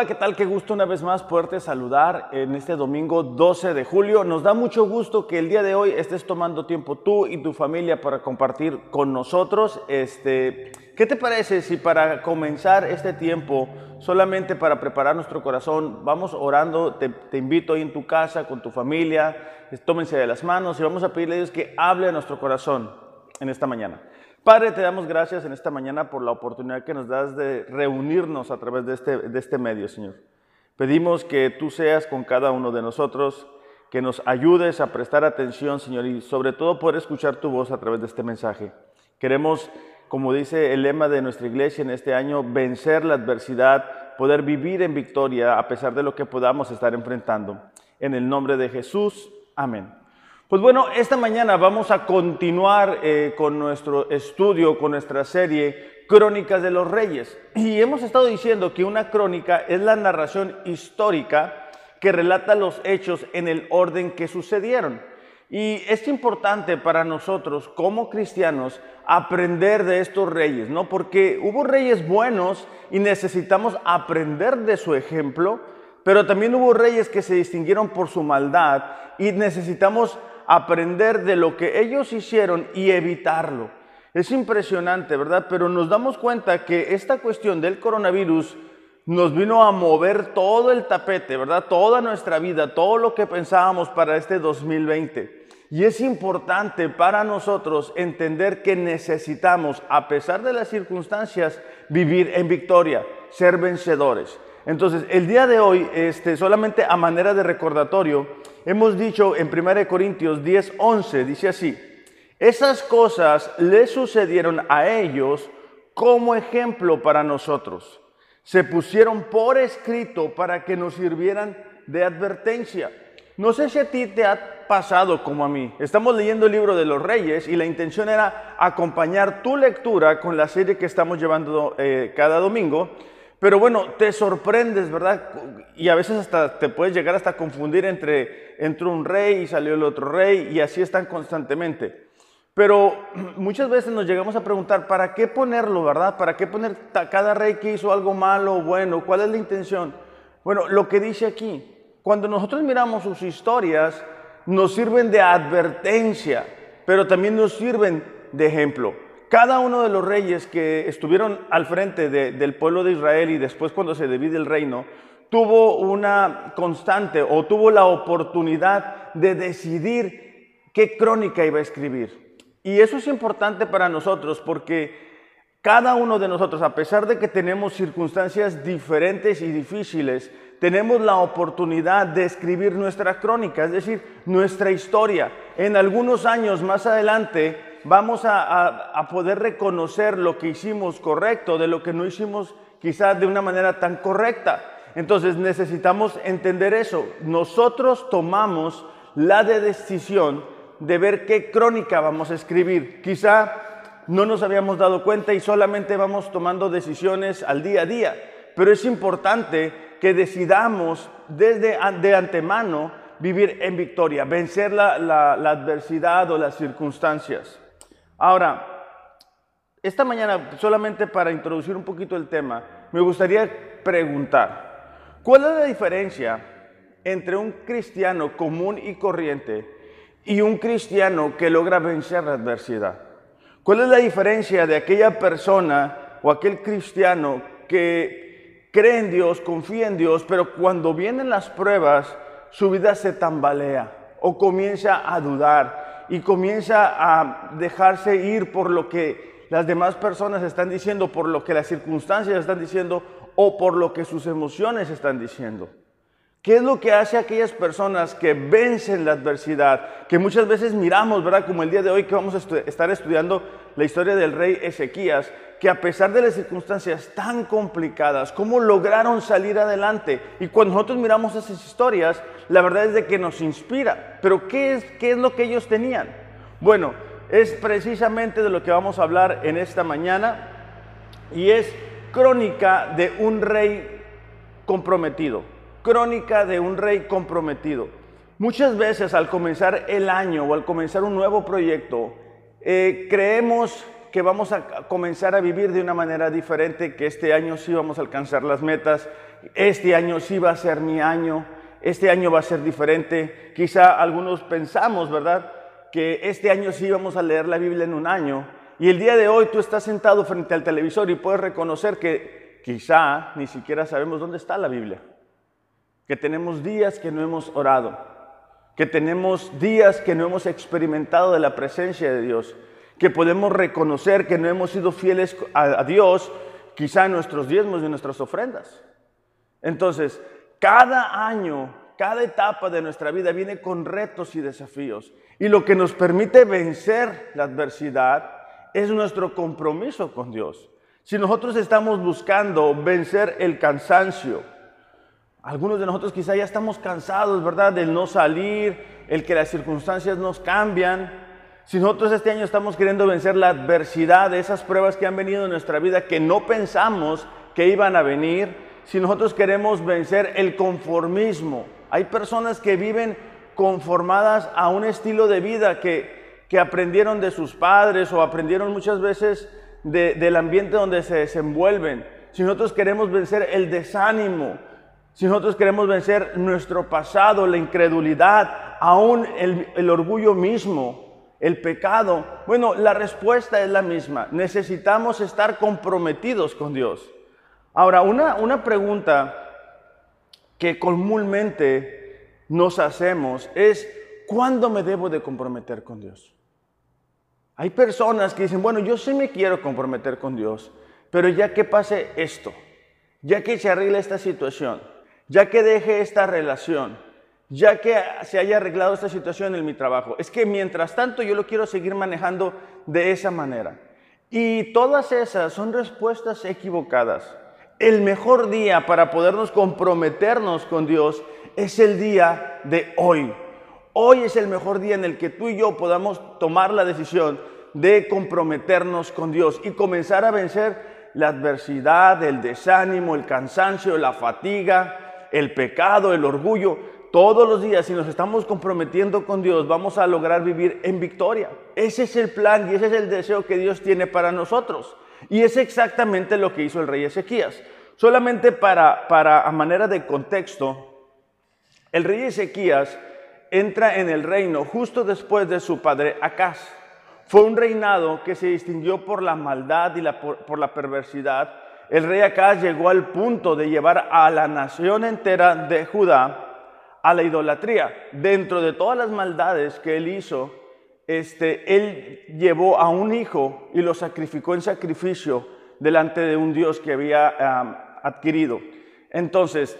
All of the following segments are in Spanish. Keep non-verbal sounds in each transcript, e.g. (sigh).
Hola, ¿qué tal? Qué gusto una vez más poderte saludar en este domingo 12 de julio. Nos da mucho gusto que el día de hoy estés tomando tiempo tú y tu familia para compartir con nosotros. Este, ¿Qué te parece si para comenzar este tiempo, solamente para preparar nuestro corazón, vamos orando? Te, te invito ahí en tu casa con tu familia, tómense de las manos y vamos a pedirle a Dios que hable a nuestro corazón en esta mañana. Padre, te damos gracias en esta mañana por la oportunidad que nos das de reunirnos a través de este, de este medio, Señor. Pedimos que tú seas con cada uno de nosotros, que nos ayudes a prestar atención, Señor, y sobre todo poder escuchar tu voz a través de este mensaje. Queremos, como dice el lema de nuestra iglesia en este año, vencer la adversidad, poder vivir en victoria a pesar de lo que podamos estar enfrentando. En el nombre de Jesús, amén. Pues bueno, esta mañana vamos a continuar eh, con nuestro estudio, con nuestra serie Crónicas de los Reyes. Y hemos estado diciendo que una crónica es la narración histórica que relata los hechos en el orden que sucedieron. Y es importante para nosotros como cristianos aprender de estos reyes, ¿no? Porque hubo reyes buenos y necesitamos aprender de su ejemplo, pero también hubo reyes que se distinguieron por su maldad y necesitamos aprender de lo que ellos hicieron y evitarlo. Es impresionante, ¿verdad? Pero nos damos cuenta que esta cuestión del coronavirus nos vino a mover todo el tapete, ¿verdad? Toda nuestra vida, todo lo que pensábamos para este 2020. Y es importante para nosotros entender que necesitamos, a pesar de las circunstancias, vivir en victoria, ser vencedores. Entonces, el día de hoy, este, solamente a manera de recordatorio, hemos dicho en 1 Corintios 10, 11, dice así, esas cosas le sucedieron a ellos como ejemplo para nosotros. Se pusieron por escrito para que nos sirvieran de advertencia. No sé si a ti te ha pasado como a mí. Estamos leyendo el libro de los reyes y la intención era acompañar tu lectura con la serie que estamos llevando eh, cada domingo. Pero bueno, te sorprendes, ¿verdad? Y a veces hasta te puedes llegar hasta confundir entre entró un rey y salió el otro rey y así están constantemente. Pero (clears throat) muchas veces nos llegamos a preguntar, ¿para qué ponerlo, verdad? ¿Para qué poner cada rey que hizo algo malo o bueno? ¿Cuál es la intención? Bueno, lo que dice aquí, cuando nosotros miramos sus historias, nos sirven de advertencia, pero también nos sirven de ejemplo cada uno de los reyes que estuvieron al frente del pueblo de Israel y después cuando se divide el reino, tuvo una constante o tuvo la oportunidad de decidir qué crónica iba a escribir. Y eso es importante para nosotros porque cada uno de nosotros, a pesar de que tenemos circunstancias diferentes y difíciles, tenemos la oportunidad de escribir nuestra crónica, es decir, nuestra historia. En algunos años más adelante, vamos a, poder reconocer lo que hicimos correcto de lo que no hicimos quizás de una manera tan correcta. Entonces necesitamos entender eso. Nosotros tomamos la decisión de ver qué crónica vamos a escribir. Quizá no nos habíamos dado cuenta y solamente vamos tomando decisiones al día a día. Pero es importante que decidamos desde de antemano vivir en victoria, vencer la adversidad o las circunstancias. Ahora, esta mañana, solamente para introducir un poquito el tema, me gustaría preguntar, ¿cuál es la diferencia entre un cristiano común y corriente y un cristiano que logra vencer la adversidad? ¿Cuál es la diferencia de aquella persona o aquel cristiano que cree en Dios, confía en Dios, pero cuando vienen las pruebas, su vida se tambalea o comienza a dudar y comienza a dejarse ir por lo que las demás personas están diciendo, por lo que las circunstancias están diciendo o por lo que sus emociones están diciendo. ¿Qué es lo que hace a aquellas personas que vencen la adversidad? Que muchas veces miramos, ¿verdad? Como el día de hoy que vamos a estar estudiando la historia del rey Ezequías, que a pesar de las circunstancias tan complicadas, cómo lograron salir adelante. Y cuando nosotros miramos esas historias, la verdad es de que nos inspira. Pero ¿qué es, qué es lo que ellos tenían? Bueno, es precisamente de lo que vamos a hablar en esta mañana y es crónica de un rey comprometido. Crónica de un rey comprometido. Muchas veces al comenzar el año o al comenzar un nuevo proyecto, eh, creemos que vamos a comenzar a vivir de una manera diferente, que este año sí vamos a alcanzar las metas, este año sí va a ser mi año, este año va a ser diferente. Quizá algunos pensamos, ¿verdad? Que este año sí vamos a leer la Biblia en un año. Y el día de hoy tú estás sentado frente al televisor y puedes reconocer que quizá ni siquiera sabemos dónde está la Biblia. Que tenemos días que no hemos orado. Que tenemos días que no hemos experimentado de la presencia de Dios. Que podemos reconocer que no hemos sido fieles a, Dios quizá en nuestros diezmos y en nuestras ofrendas. Entonces, cada año, cada etapa de nuestra vida viene con retos y desafíos. Y lo que nos permite vencer la adversidad es nuestro compromiso con Dios. Si nosotros estamos buscando vencer el cansancio, algunos de nosotros quizá ya estamos cansados, ¿verdad? Del no salir, el que las circunstancias nos cambian. Si nosotros este año estamos queriendo vencer la adversidad de esas pruebas que han venido en nuestra vida que no pensamos que iban a venir, si nosotros queremos vencer el conformismo. Hay personas que viven conformadas a un estilo de vida que, que aprendieron de sus padres o aprendieron muchas veces del ambiente donde se desenvuelven. Si nosotros queremos vencer el desánimo, si nosotros queremos vencer nuestro pasado, la incredulidad, aún el, el orgullo mismo, el pecado, bueno, la respuesta es la misma. Necesitamos estar comprometidos con Dios. Ahora, una, pregunta que comúnmente nos hacemos es, ¿cuándo me debo de comprometer con Dios? Hay personas que dicen, bueno, yo sí me quiero comprometer con Dios, pero ya que pase esto, ya que se arregle esta situación, ya que deje esta relación, ya que se haya arreglado esta situación en mi trabajo, es que mientras tanto yo lo quiero seguir manejando de esa manera. Y todas esas son respuestas equivocadas. El mejor día para podernos comprometernos con Dios es el día de hoy. Hoy es el mejor día en el que tú y yo podamos tomar la decisión de comprometernos con Dios y comenzar a vencer la adversidad, el desánimo, el cansancio, la fatiga, el pecado, el orgullo. Todos los días, si nos estamos comprometiendo con Dios, vamos a lograr vivir en victoria. Ese es el plan y ese es el deseo que Dios tiene para nosotros. Y es exactamente lo que hizo el rey Ezequías. Solamente para, para a manera de contexto, el rey Ezequías entra en el reino justo después de su padre Acaz. Fue un reinado que se distinguió por la maldad y la, por, la perversidad. El rey Acaz llegó al punto de llevar a la nación entera de Judá a la idolatría. Dentro de todas las maldades que él hizo, este, él llevó a un hijo y lo sacrificó en sacrificio delante de un Dios que había adquirido. Entonces,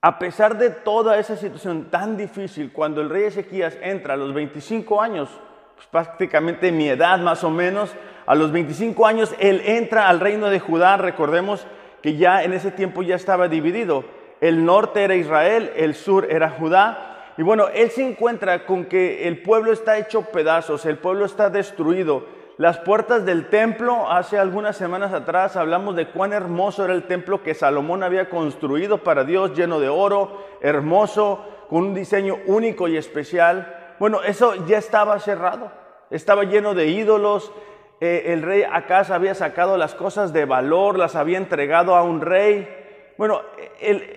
a pesar de toda esa situación tan difícil, cuando el rey Ezequías entra a los 25 años, pues prácticamente mi edad más o menos, a los 25 años él entra al reino de Judá, recordemos que ya en ese tiempo ya estaba dividido, el norte era Israel, el sur era Judá, y bueno, él se encuentra con que el pueblo está hecho pedazos, el pueblo está destruido. Las puertas del templo, hace algunas semanas atrás hablamos de cuán hermoso era el templo que Salomón había construido para Dios, lleno de oro, hermoso, con un diseño único y especial. Bueno, eso ya estaba cerrado, estaba lleno de ídolos. Eh, el rey Acaz había sacado las cosas de valor, las había entregado a un rey. Bueno,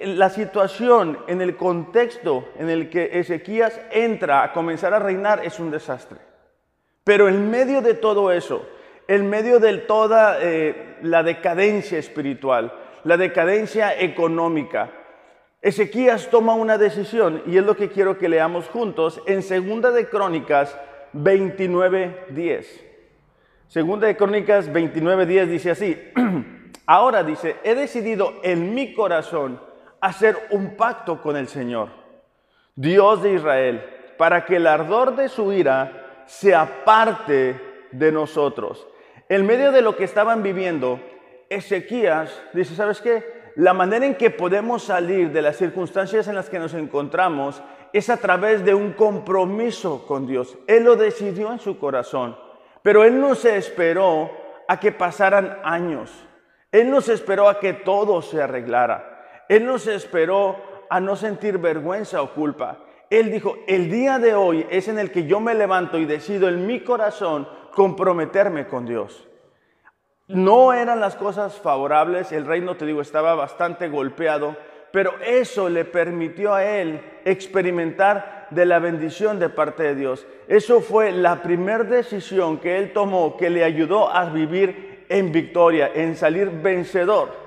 la situación en el contexto en el que Ezequías entra a comenzar a reinar es un desastre. Pero en medio de todo eso, en medio de toda eh, la decadencia espiritual, la decadencia económica, Ezequías toma una decisión y es lo que quiero que leamos juntos en Segunda de Crónicas 29:10. Segunda de Crónicas 29:10 dice así: (clears throat) Ahora dice, he decidido en mi corazón hacer un pacto con el Señor, Dios de Israel, para que el ardor de su ira se aparte de nosotros. En medio de lo que estaban viviendo, Ezequías dice, ¿sabes qué? La manera en que podemos salir de las circunstancias en las que nos encontramos es a través de un compromiso con Dios. Él lo decidió en su corazón, pero él no se esperó a que pasaran años. Él no se esperó a que todo se arreglara. Él no se esperó a no sentir vergüenza o culpa. Él dijo, el día de hoy es en el que yo me levanto y decido en mi corazón comprometerme con Dios. No eran las cosas favorables, el reino, te digo, estaba bastante golpeado, pero eso le permitió a él experimentar de la bendición de parte de Dios. Eso fue la primera decisión que él tomó que le ayudó a vivir en victoria, en salir vencedor.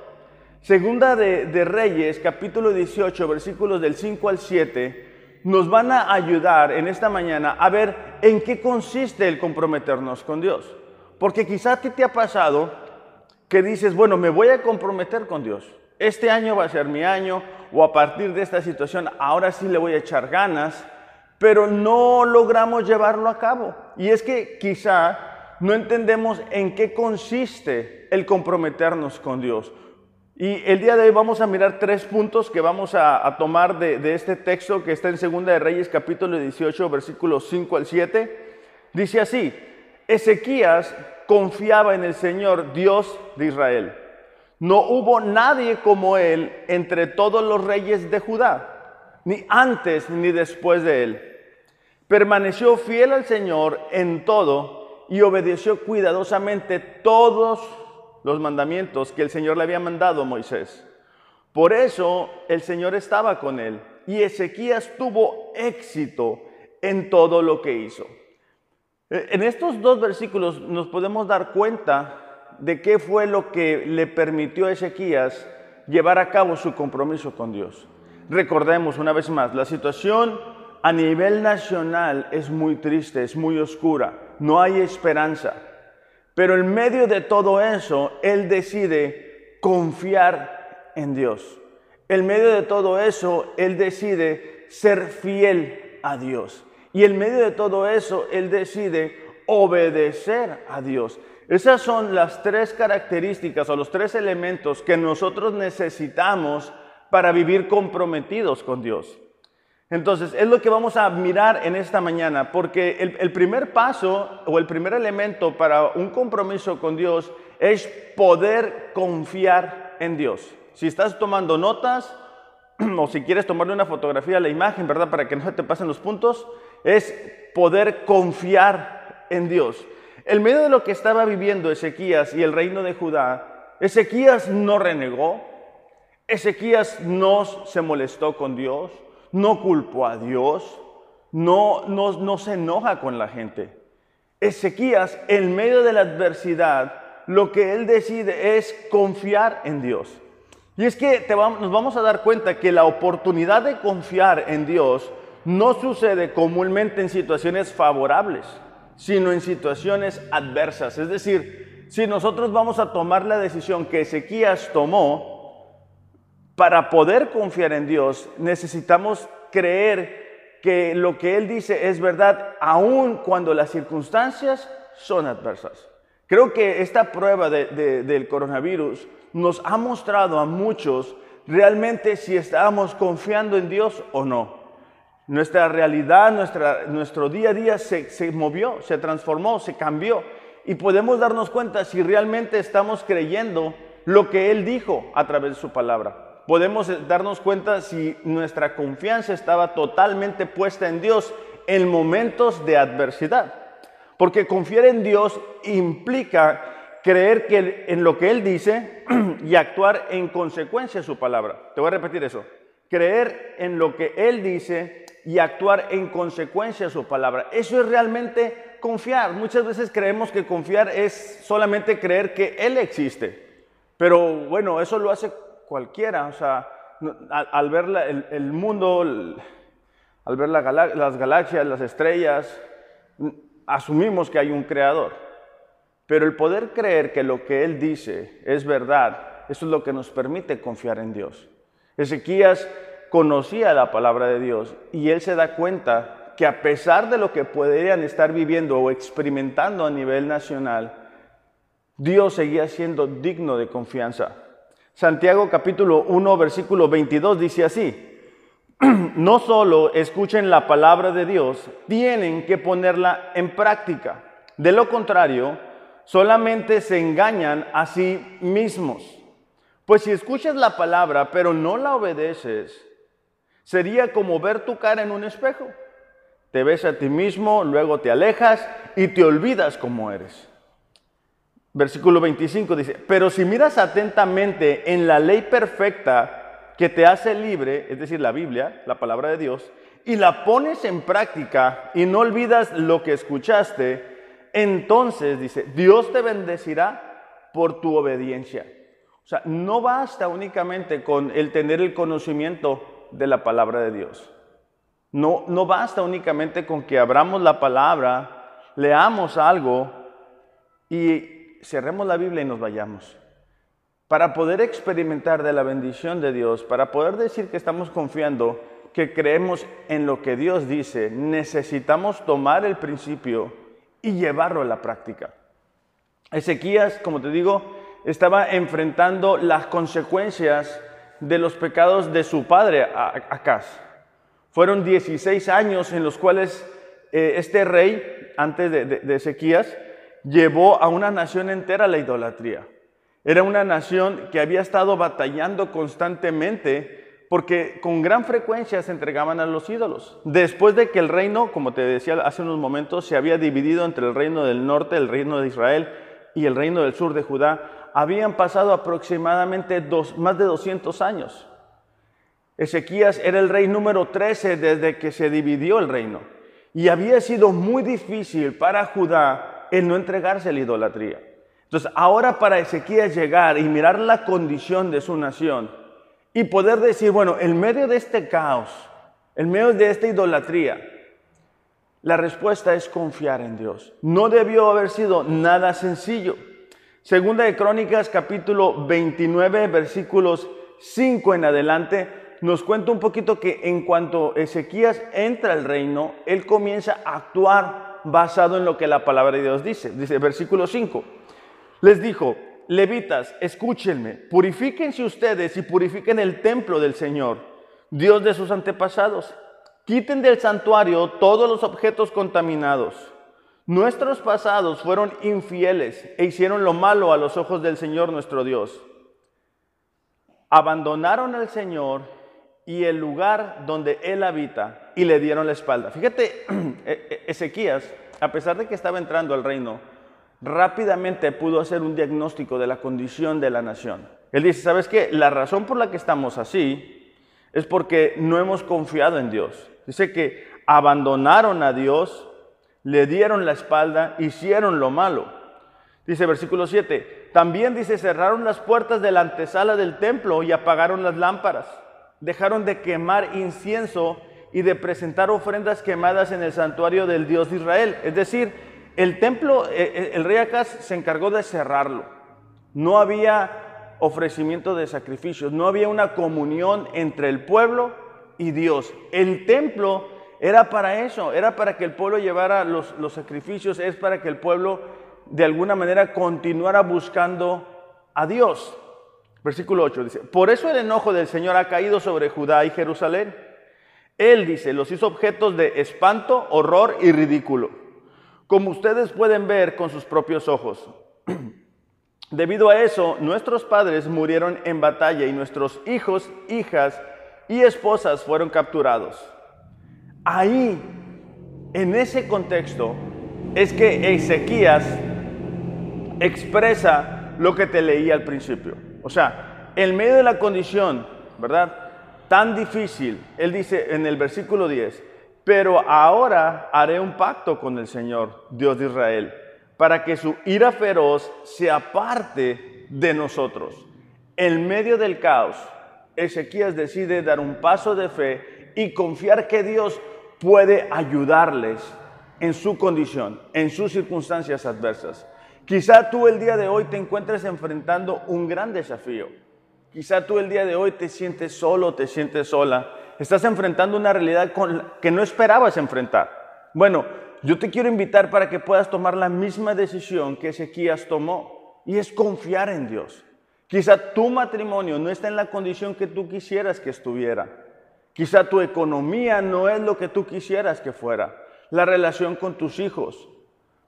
Segunda de, Reyes, capítulo 18, versículos del 5 al 7, nos van a ayudar en esta mañana a ver en qué consiste el comprometernos con Dios. Porque quizá a ti te ha pasado que dices, bueno, me voy a comprometer con Dios. Este año va a ser mi año o a partir de esta situación ahora sí le voy a echar ganas, pero no logramos llevarlo a cabo. Y es que quizá no entendemos en qué consiste el comprometernos con Dios. Y el día de hoy vamos a mirar tres puntos que vamos a, tomar de, de, este texto que está en Segunda de Reyes capítulo 18 versículos 5 al 7. Dice así, Ezequías confiaba en el Señor Dios de Israel. No hubo nadie como él entre todos los reyes de Judá, ni antes ni después de él. Permaneció fiel al Señor en todo y obedeció cuidadosamente todos los mandamientos que el Señor le había mandado a Moisés. Por eso el Señor estaba con él y Ezequías tuvo éxito en todo lo que hizo. Eh, en estos dos versículos nos podemos dar cuenta de qué fue lo que le permitió a Ezequías llevar a cabo su compromiso con Dios. Recordemos una vez más, la situación a nivel nacional es muy triste, es muy oscura, no hay esperanza. Pero en medio de todo eso, él decide confiar en Dios. En medio de todo eso, él decide ser fiel a Dios. Y en medio de todo eso, él decide obedecer a Dios. Esas son las tres características o los tres elementos que nosotros necesitamos para vivir comprometidos con Dios. Entonces, es lo que vamos a mirar en esta mañana, porque el, primer paso o el primer elemento para un compromiso con Dios es poder confiar en Dios. Si estás tomando notas (clears throat) o si quieres tomarle una fotografía a la imagen, ¿verdad? Para que no se te pasen los puntos, es poder confiar en Dios. En medio de lo que estaba viviendo Ezequías y el reino de Judá, Ezequías no renegó, Ezequías no se molestó con Dios, no culpó a Dios, no, no, no se enoja con la gente. Ezequías, en medio de la adversidad, lo que él decide es confiar en Dios. Y es que nos vamos a dar cuenta que la oportunidad de confiar en Dios no sucede comúnmente en situaciones favorables, sino en situaciones adversas. Es decir, si nosotros vamos a tomar la decisión que Ezequías tomó, para poder confiar en Dios, necesitamos creer que lo que Él dice es verdad, aun cuando las circunstancias son adversas. Creo que esta prueba del coronavirus nos ha mostrado a muchos realmente si estamos confiando en Dios o no. Nuestra realidad, nuestro día a día se movió, se transformó, se cambió. Y podemos darnos cuenta si realmente estamos creyendo lo que Él dijo a través de su palabra podemos darnos cuenta si nuestra confianza estaba totalmente puesta en Dios en momentos de adversidad. Porque confiar en Dios implica creer que en lo que Él dice (clears throat) y actuar en consecuencia de su palabra. Te voy a repetir eso. Creer en lo que Él dice y actuar en consecuencia de su palabra. Eso es realmente confiar. Muchas veces creemos que confiar es solamente creer que Él existe. Pero bueno, eso lo hace cualquiera, o sea, al, ver el, mundo, al ver las galaxias, las estrellas, asumimos que hay un creador. Pero el poder creer que lo que Él dice es verdad, eso es lo que nos permite confiar en Dios. Ezequías conocía la palabra de Dios y él se da cuenta que a pesar de lo que podrían estar viviendo o experimentando a nivel nacional, Dios seguía siendo digno de confianza. Santiago capítulo 1, versículo 22 dice así, (clears throat) no solo escuchen la palabra de Dios, tienen que ponerla en práctica. De lo contrario, solamente se engañan a sí mismos. Pues si escuchas la palabra pero no la obedeces, sería como ver tu cara en un espejo. Te ves a ti mismo, luego te alejas y te olvidas cómo eres. Versículo 25 dice, pero si miras atentamente en la ley perfecta que te hace libre, es decir, la Biblia, la palabra de Dios, y la pones en práctica y no olvidas lo que escuchaste, entonces dice, Dios te bendecirá por tu obediencia. O sea, no basta únicamente con el tener el conocimiento de la palabra de Dios. No, no basta únicamente con que abramos la palabra, leamos algo y cerremos la Biblia y nos vayamos. Para poder experimentar de la bendición de Dios, para poder decir que estamos confiando, que creemos en lo que Dios dice, necesitamos tomar el principio y llevarlo a la práctica. Ezequías, como te digo, estaba enfrentando las consecuencias de los pecados de su padre, Acaz. Fueron 16 años en los cuales eh, este rey, antes de, de Ezequías, llevó a una nación entera a la idolatría. Era una nación que había estado batallando constantemente porque con gran frecuencia se entregaban a los ídolos. Después de que el reino, como te decía hace unos momentos, se había dividido entre el reino del norte, el reino de Israel y el reino del sur de Judá, habían pasado aproximadamente más de 200 años. Ezequías era el rey número 13 desde que se dividió el reino. Y había sido muy difícil para Judá el no entregarse a la idolatría. Entonces, ahora para Ezequías llegar y mirar la condición de su nación y poder decir, bueno, en medio de este caos, en medio de esta idolatría, la respuesta es confiar en Dios. No debió haber sido nada sencillo. Segunda de Crónicas capítulo 29 versículos 5 en adelante nos cuenta un poquito que en cuanto Ezequías entra al reino, él comienza a actuar basado en lo que la palabra de Dios dice. Dice versículo 5. Les dijo, levitas, escúchenme, purifíquense ustedes y purifiquen el templo del Señor, Dios de sus antepasados. Quiten del santuario todos los objetos contaminados Nuestros pasados fueron infieles e hicieron lo malo a los ojos del Señor nuestro Dios. Abandonaron al Señor y el lugar donde Él habita y le dieron la espalda. Fíjate, (clears throat) e-, e-, Ezequías, a pesar de que estaba entrando al reino, rápidamente pudo hacer un diagnóstico de la condición de la nación. Él dice, ¿sabes qué? La razón por la que estamos así es porque no hemos confiado en Dios. Dice que abandonaron a Dios le dieron la espalda, hicieron lo malo. Dice versículo 7, también dice, cerraron las puertas de la antesala del templo y apagaron las lámparas. Dejaron de quemar incienso y de presentar ofrendas quemadas en el santuario del Dios de Israel. Es decir, el templo, eh, eh, el rey Acaz se encargó de cerrarlo. No había ofrecimiento de sacrificios, no había una comunión entre el pueblo y Dios. El templo era para eso, era para que el pueblo llevara los, sacrificios, es para que el pueblo de alguna manera continuara buscando a Dios. Versículo 8 dice, por eso el enojo del Señor ha caído sobre Judá y Jerusalén. Él dice, los hizo objetos de espanto, horror y ridículo, como ustedes pueden ver con sus propios ojos. (clears throat) Debido a eso, nuestros padres murieron en batalla y nuestros hijos, hijas y esposas fueron capturados. Ahí, en ese contexto, es que Ezequías expresa lo que te leí al principio. O sea, en medio de la condición, ¿verdad? Tan difícil, él dice en el versículo 10, pero ahora haré un pacto con el Señor, Dios de Israel, para que su ira feroz se aparte de nosotros. En medio del caos, Ezequías decide dar un paso de fe y confiar que Dios puede ayudarles en su condición, en sus circunstancias adversas. Quizá tú el día de hoy te encuentres enfrentando un gran desafío. Quizá tú el día de hoy te sientes solo, te sientes sola. Estás enfrentando una realidad que no esperabas enfrentar. Bueno, yo te quiero invitar para que puedas tomar la misma decisión que Ezequías tomó y es confiar en Dios. Quizá tu matrimonio no está en la condición que tú quisieras que estuviera. Quizá tu economía no es lo que tú quisieras que fuera. La relación con tus hijos.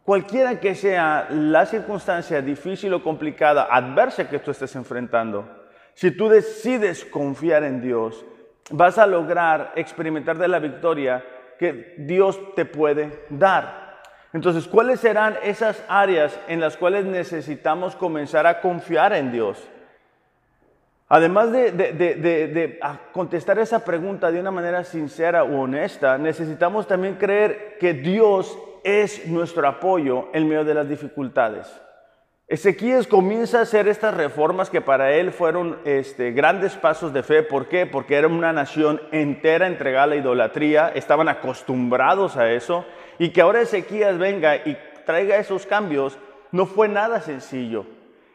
Cualquiera que sea la circunstancia difícil o complicada, adversa que tú estés enfrentando, si tú decides confiar en Dios, vas a lograr experimentar de la victoria que Dios te puede dar. Entonces, ¿cuáles serán esas áreas en las cuales necesitamos comenzar a confiar en Dios? Además de, contestar esa pregunta de una manera sincera u honesta, necesitamos también creer que Dios es nuestro apoyo en medio de las dificultades. Ezequías comienza a hacer estas reformas que para él fueron este, grandes pasos de fe. ¿Por qué? Porque era una nación entera entregada a la idolatría, estaban acostumbrados a eso, y que ahora Ezequías venga y traiga esos cambios no fue nada sencillo.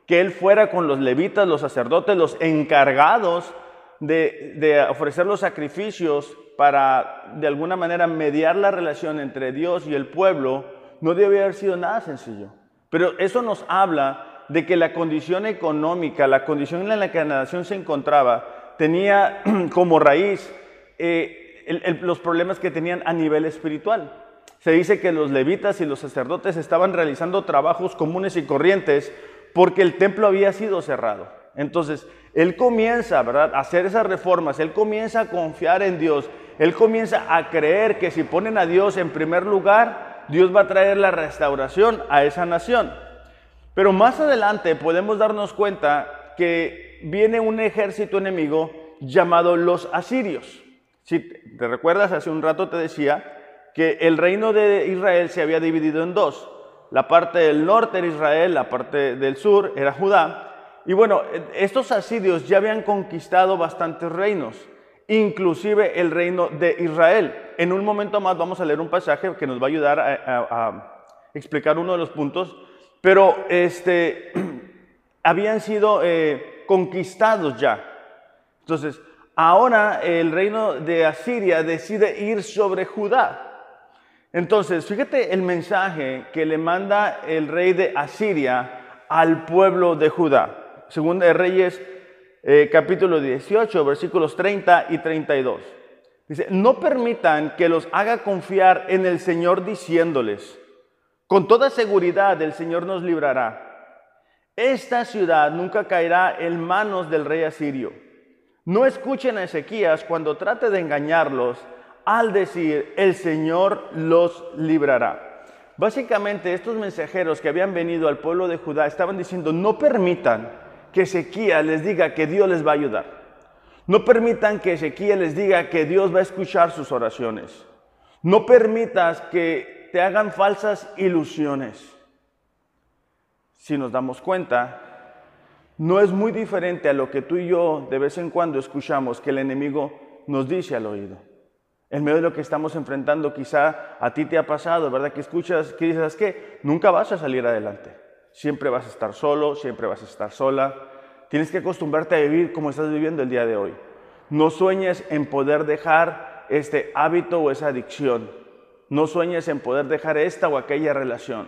Que él fuera con los levitas, los sacerdotes, los encargados de, de ofrecer los sacrificios para de alguna manera mediar la relación entre Dios y el pueblo, no debe haber sido nada sencillo. Pero eso nos habla de que la condición económica, la condición en la que la nación se encontraba, tenía (clears throat) como raíz eh, los problemas que tenían a nivel espiritual. Se dice que los levitas y los sacerdotes estaban realizando trabajos comunes y corrientes porque el templo había sido cerrado. Entonces, él comienza, ¿verdad?, a hacer esas reformas, él comienza a confiar en Dios, él comienza a creer que si ponen a Dios en primer lugar, Dios va a traer la restauración a esa nación. Pero más adelante podemos darnos cuenta que viene un ejército enemigo llamado los asirios. Si te recuerdas, hace un rato te decía que el reino de Israel se había dividido en dos. La parte del norte era Israel, la parte del sur era Judá. Y bueno, estos asirios ya habían conquistado bastantes reinos inclusive el reino de Israel. En un momento más vamos a leer un pasaje que nos va a ayudar a, explicar uno de los puntos, pero este, (clears throat) habían sido eh, conquistados ya. Entonces, ahora el reino de Asiria decide ir sobre Judá. Entonces, fíjate el mensaje que le manda el rey de Asiria al pueblo de Judá. Según de Reyes eh, capítulo 18, versículos 30 y 32. Dice, no permitan que los haga confiar en el Señor diciéndoles, con toda seguridad el Señor nos librará. Esta ciudad nunca caerá en manos del rey asirio. No escuchen a Ezequías cuando trate de engañarlos al decir, el Señor los librará. Básicamente estos mensajeros que habían venido al pueblo de Judá estaban diciendo, no permitan que Ezequiel les diga que Dios les va a ayudar. No permitan que Ezequiel les diga que Dios va a escuchar sus oraciones. No permitas que te hagan falsas ilusiones. Si nos damos cuenta, no es muy diferente a lo que tú y yo de vez en cuando escuchamos que el enemigo nos dice al oído. En medio de lo que estamos enfrentando, quizá a ti te ha pasado, ¿verdad? Que escuchas, que dices, que nunca vas a salir adelante. Siempre vas a estar solo, siempre vas a estar sola. Tienes que acostumbrarte a vivir como estás viviendo el día de hoy. No sueñes en poder dejar este hábito o esa adicción. No sueñes en poder dejar esta o aquella relación.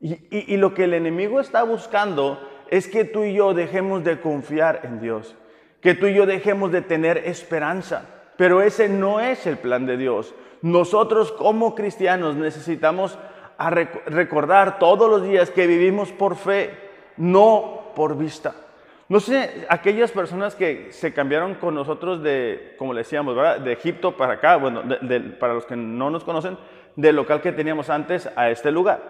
Y, lo que el enemigo está buscando es que tú y yo dejemos de confiar en Dios, que tú y yo dejemos de tener esperanza. Pero ese no es el plan de Dios. Nosotros como cristianos necesitamos a recordar todos los días que vivimos por fe, no por vista. No sé, aquellas personas que se cambiaron con nosotros de, como le decíamos, de Egipto para acá, bueno, para los que no nos conocen, del local que teníamos antes a este lugar.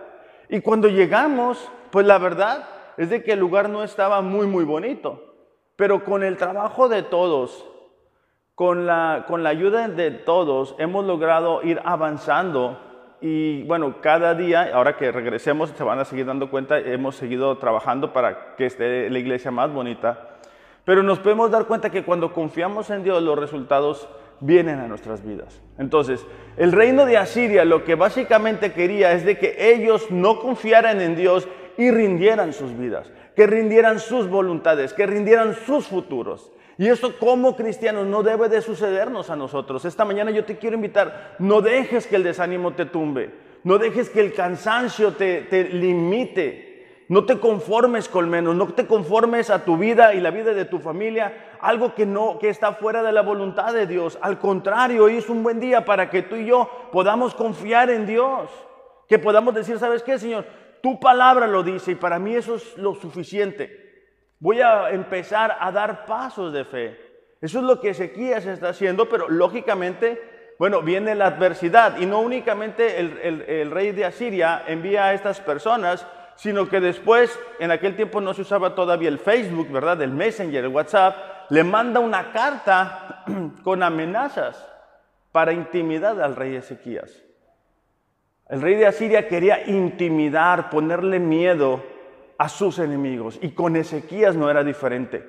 Y cuando llegamos, pues la verdad es de que el lugar no estaba muy, muy bonito, pero con el trabajo de todos, con la, con la ayuda de todos, hemos logrado ir avanzando y bueno, cada día, ahora que regresemos, se van a seguir dando cuenta, hemos seguido trabajando para que esté la iglesia más bonita. Pero nos podemos dar cuenta que cuando confiamos en Dios, los resultados vienen a nuestras vidas. Entonces, el reino de Asiria lo que básicamente quería es de que ellos no confiaran en Dios y rindieran sus vidas, que rindieran sus voluntades, que rindieran sus futuros. Y eso como cristianos no debe de sucedernos a nosotros. Esta mañana yo te quiero invitar, no dejes que el desánimo te tumbe, no dejes que el cansancio te, te limite, no te conformes con menos, no te conformes a tu vida y la vida de tu familia, algo que no que está fuera de la voluntad de Dios. Al contrario, hoy es un buen día para que tú y yo podamos confiar en Dios, que podamos decir, ¿sabes qué, Señor? Tu palabra lo dice y para mí eso es lo suficiente. Voy a empezar a dar pasos de fe. Eso es lo que Ezequías está haciendo, pero lógicamente Bueno, viene la adversidad y no únicamente el, rey de Asiria envía a estas personas, sino que después, en aquel tiempo no se usaba todavía el Facebook, ¿verdad? El Messenger, el WhatsApp, le manda una carta (clears throat) con amenazas para intimidar al rey Ezequías. El rey de Asiria quería intimidar, ponerle miedo a sus enemigos y con Ezequías no era diferente.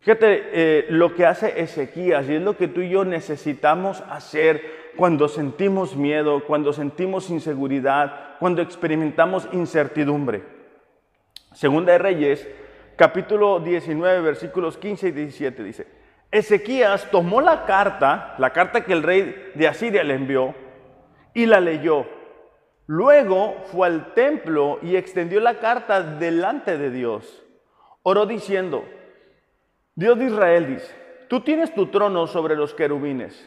Fíjate eh, lo que hace Ezequías y es lo que tú y yo necesitamos hacer cuando sentimos miedo, cuando sentimos inseguridad, cuando experimentamos incertidumbre. Segunda de Reyes, capítulo 19, versículos 15 y 17 dice, Ezequías tomó la carta, la carta que el rey de Asiria le envió, y la leyó. Luego fue al templo y extendió la carta delante de Dios. Oró diciendo, Dios de Israel dice, tú tienes tu trono sobre los querubines,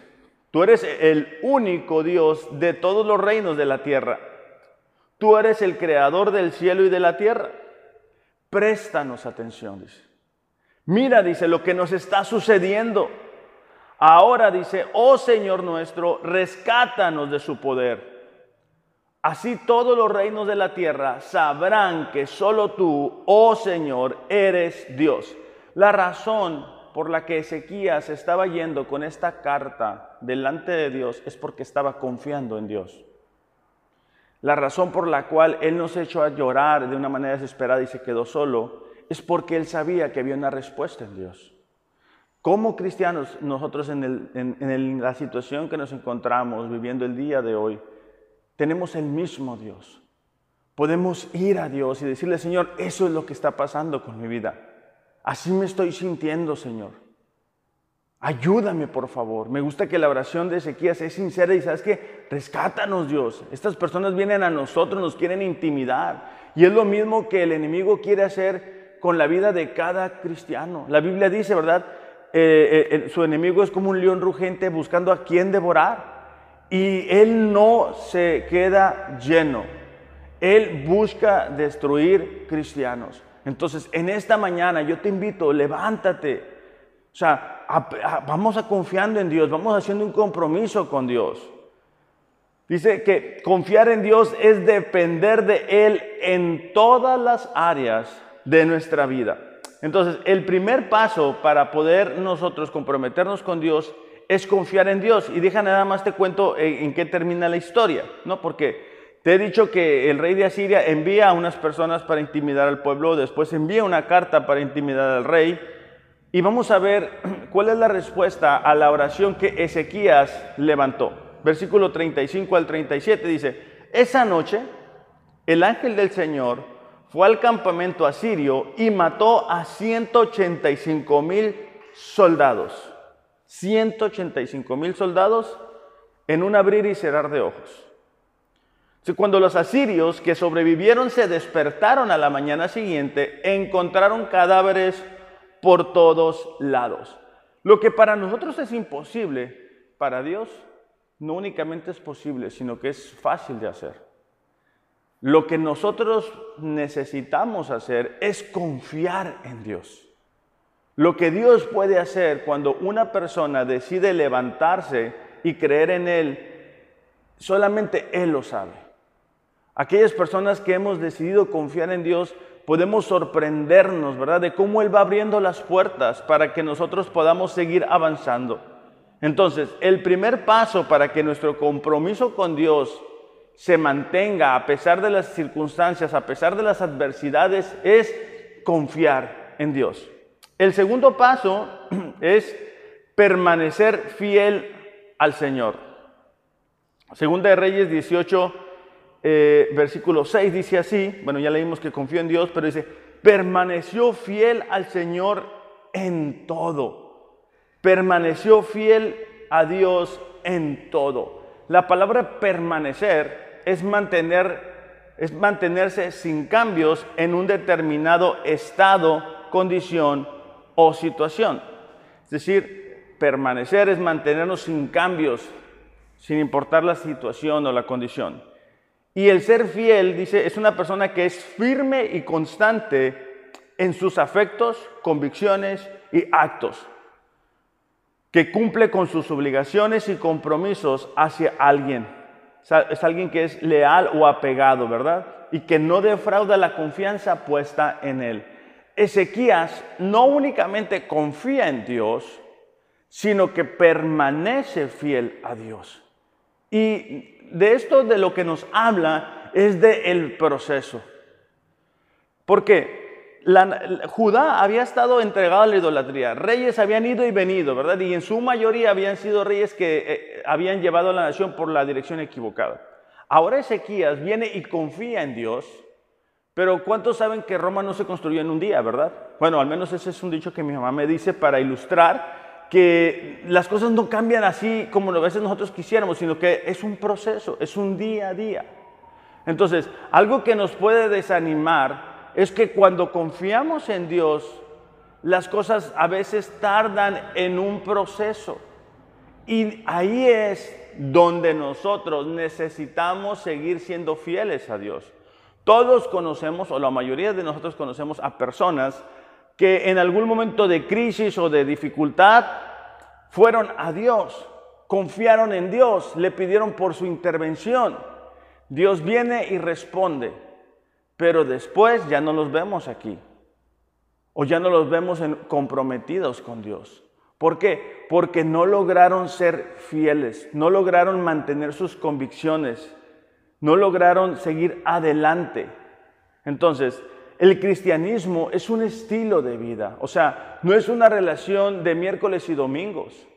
tú eres el único Dios de todos los reinos de la tierra, tú eres el creador del cielo y de la tierra. Préstanos atención, dice. Mira, dice, lo que nos está sucediendo. Ahora dice, oh Señor nuestro, rescátanos de su poder. Así todos los reinos de la tierra sabrán que solo tú, oh Señor, eres Dios. La razón por la que Ezequías estaba yendo con esta carta delante de Dios es porque estaba confiando en Dios. La razón por la cual él no se echó a llorar de una manera desesperada y se quedó solo es porque él sabía que había una respuesta en Dios. Como cristianos, nosotros en, en la situación que nos encontramos viviendo el día de hoy, tenemos el mismo Dios. Podemos ir a Dios y decirle, Señor, eso es lo que está pasando con mi vida. Así me estoy sintiendo, Señor. Ayúdame, por favor. Me gusta que la oración de Ezequías es sincera y sabes que rescátanos, Dios. Estas personas vienen a nosotros, nos quieren intimidar. Y es lo mismo que el enemigo quiere hacer con la vida de cada cristiano. La Biblia dice, ¿verdad? Eh, eh, su enemigo es como un león rugente buscando a quien devorar. Y él no se queda lleno. Él busca destruir cristianos. Entonces, en esta mañana yo te invito, levántate. O sea, vamos a confiando en Dios, vamos haciendo un compromiso con Dios. Dice que confiar en Dios es depender de Él en todas las áreas de nuestra vida. Entonces, el primer paso para poder nosotros comprometernos con Dios es confiar en Dios. Y deja nada más te cuento en, en qué termina la historia, ¿no? Porque te he dicho que el rey de Asiria envía a unas personas para intimidar al pueblo, después envía una carta para intimidar al rey. Y vamos a ver (clears throat) cuál es la respuesta a la oración que Ezequías levantó. Versículo 35 al 37 dice, esa noche el ángel del Señor fue al campamento asirio y mató a 185 mil soldados. 185 mil soldados en un abrir y cerrar de ojos. Cuando los asirios que sobrevivieron se despertaron a la mañana siguiente, encontraron cadáveres por todos lados. Lo que para nosotros es imposible, para Dios no únicamente es posible, sino que es fácil de hacer. Lo que nosotros necesitamos hacer es confiar en Dios. Lo que Dios puede hacer cuando una persona decide levantarse y creer en Él, solamente Él lo sabe. Aquellas personas que hemos decidido confiar en Dios, podemos sorprendernos, ¿verdad? De cómo Él va abriendo las puertas para que nosotros podamos seguir avanzando. Entonces, el primer paso para que nuestro compromiso con Dios se mantenga a pesar de las circunstancias, a pesar de las adversidades, es confiar en Dios. El segundo paso (clears throat) es permanecer fiel al Señor. Segunda de Reyes 18, eh, versículo 6 dice así, bueno, ya leímos que confió en Dios, pero dice, permaneció fiel al Señor en todo. Permaneció fiel a Dios en todo. La palabra permanecer es mantener es mantenerse sin cambios en un determinado estado, condición o situación. Es decir, permanecer es mantenernos sin cambios, sin importar la situación o la condición. Y el ser fiel, dice, es una persona que es firme y constante en sus afectos, convicciones y actos. que cumple con sus obligaciones y compromisos hacia alguien. Es alguien que es leal o apegado, ¿verdad? Y que no defrauda la confianza puesta en él. Ezequías no únicamente confía en Dios, sino que permanece fiel a Dios. Y de esto de lo que nos habla es del el proceso. Porque Judá había estado entregado a la idolatría. Reyes habían ido y venido, ¿verdad? Y en su mayoría habían sido reyes que eh, habían llevado a la nación por la dirección equivocada. Ahora Ezequías viene y confía en Dios, pero ¿cuántos saben que Roma no se construyó en un día, verdad? Bueno, al menos ese es un dicho que mi mamá me dice para ilustrar que las cosas no cambian así como a veces nosotros quisiéramos, sino que es un proceso, es un día a día. Entonces, algo que nos puede desanimar es que cuando confiamos en Dios, las cosas a veces tardan en un proceso. Y ahí es donde nosotros necesitamos seguir siendo fieles a Dios. Todos conocemos, o la mayoría de nosotros conocemos a personas que en algún momento de crisis o de dificultad fueron a Dios, confiaron en Dios, le pidieron por su intervención. Dios viene y responde pero después ya no los vemos aquí. O ya no los vemos comprometidos con Dios. ¿Por qué? Porque no lograron ser fieles, no lograron mantener sus convicciones, no lograron seguir adelante. Entonces, el cristianismo es un estilo de vida, o sea, no es una relación de miércoles y domingos.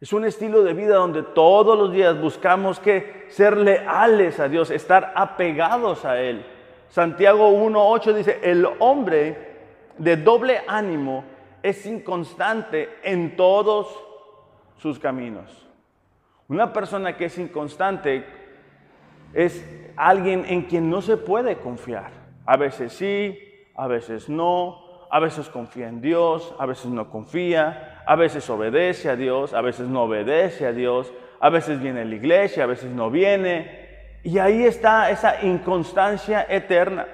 Es un estilo de vida donde todos los días buscamos que ser leales a Dios, estar apegados a Él. Santiago 1.8 dice, el hombre de doble ánimo es inconstante en todos sus caminos. Una persona que es inconstante es alguien en quien no se puede confiar. A veces sí, a veces no, a veces confía en Dios, a veces no confía, a veces obedece a Dios, a veces no obedece a Dios, a veces viene la iglesia, a veces no viene, y ahí está esa inconstancia eterna.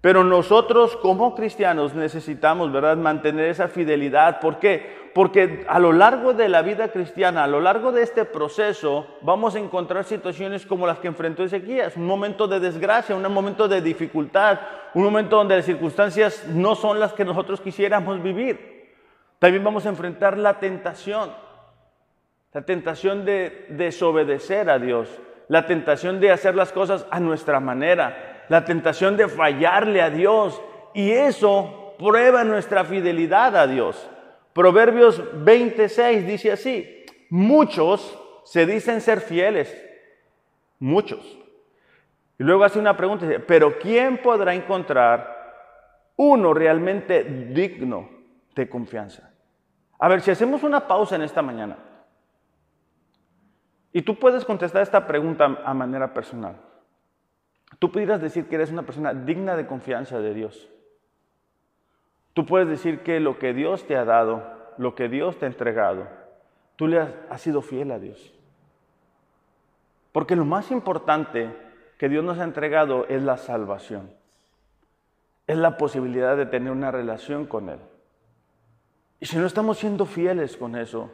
Pero nosotros como cristianos necesitamos, ¿verdad?, mantener esa fidelidad. ¿Por qué? Porque a lo largo de la vida cristiana, a lo largo de este proceso, vamos a encontrar situaciones como las que enfrentó Ezequías, un momento de desgracia, un momento de dificultad, un momento donde las circunstancias no son las que nosotros quisiéramos vivir. También vamos a enfrentar la tentación, la tentación de desobedecer a Dios, la tentación de hacer las cosas a nuestra manera, la tentación de fallarle a Dios. Y eso prueba nuestra fidelidad a Dios. Proverbios 26 dice así, muchos se dicen ser fieles, muchos. Y luego hace una pregunta, pero ¿quién podrá encontrar uno realmente digno de confianza? A ver, si hacemos una pausa en esta mañana, y tú puedes contestar esta pregunta a manera personal. Tú pudieras decir que eres una persona digna de confianza de Dios. Tú puedes decir que lo que Dios te ha dado, lo que Dios te ha entregado, tú le has, sido fiel a Dios. Porque lo más importante que Dios nos ha entregado es la salvación. Es la posibilidad de tener una relación con Él. Y si no estamos siendo fieles con eso,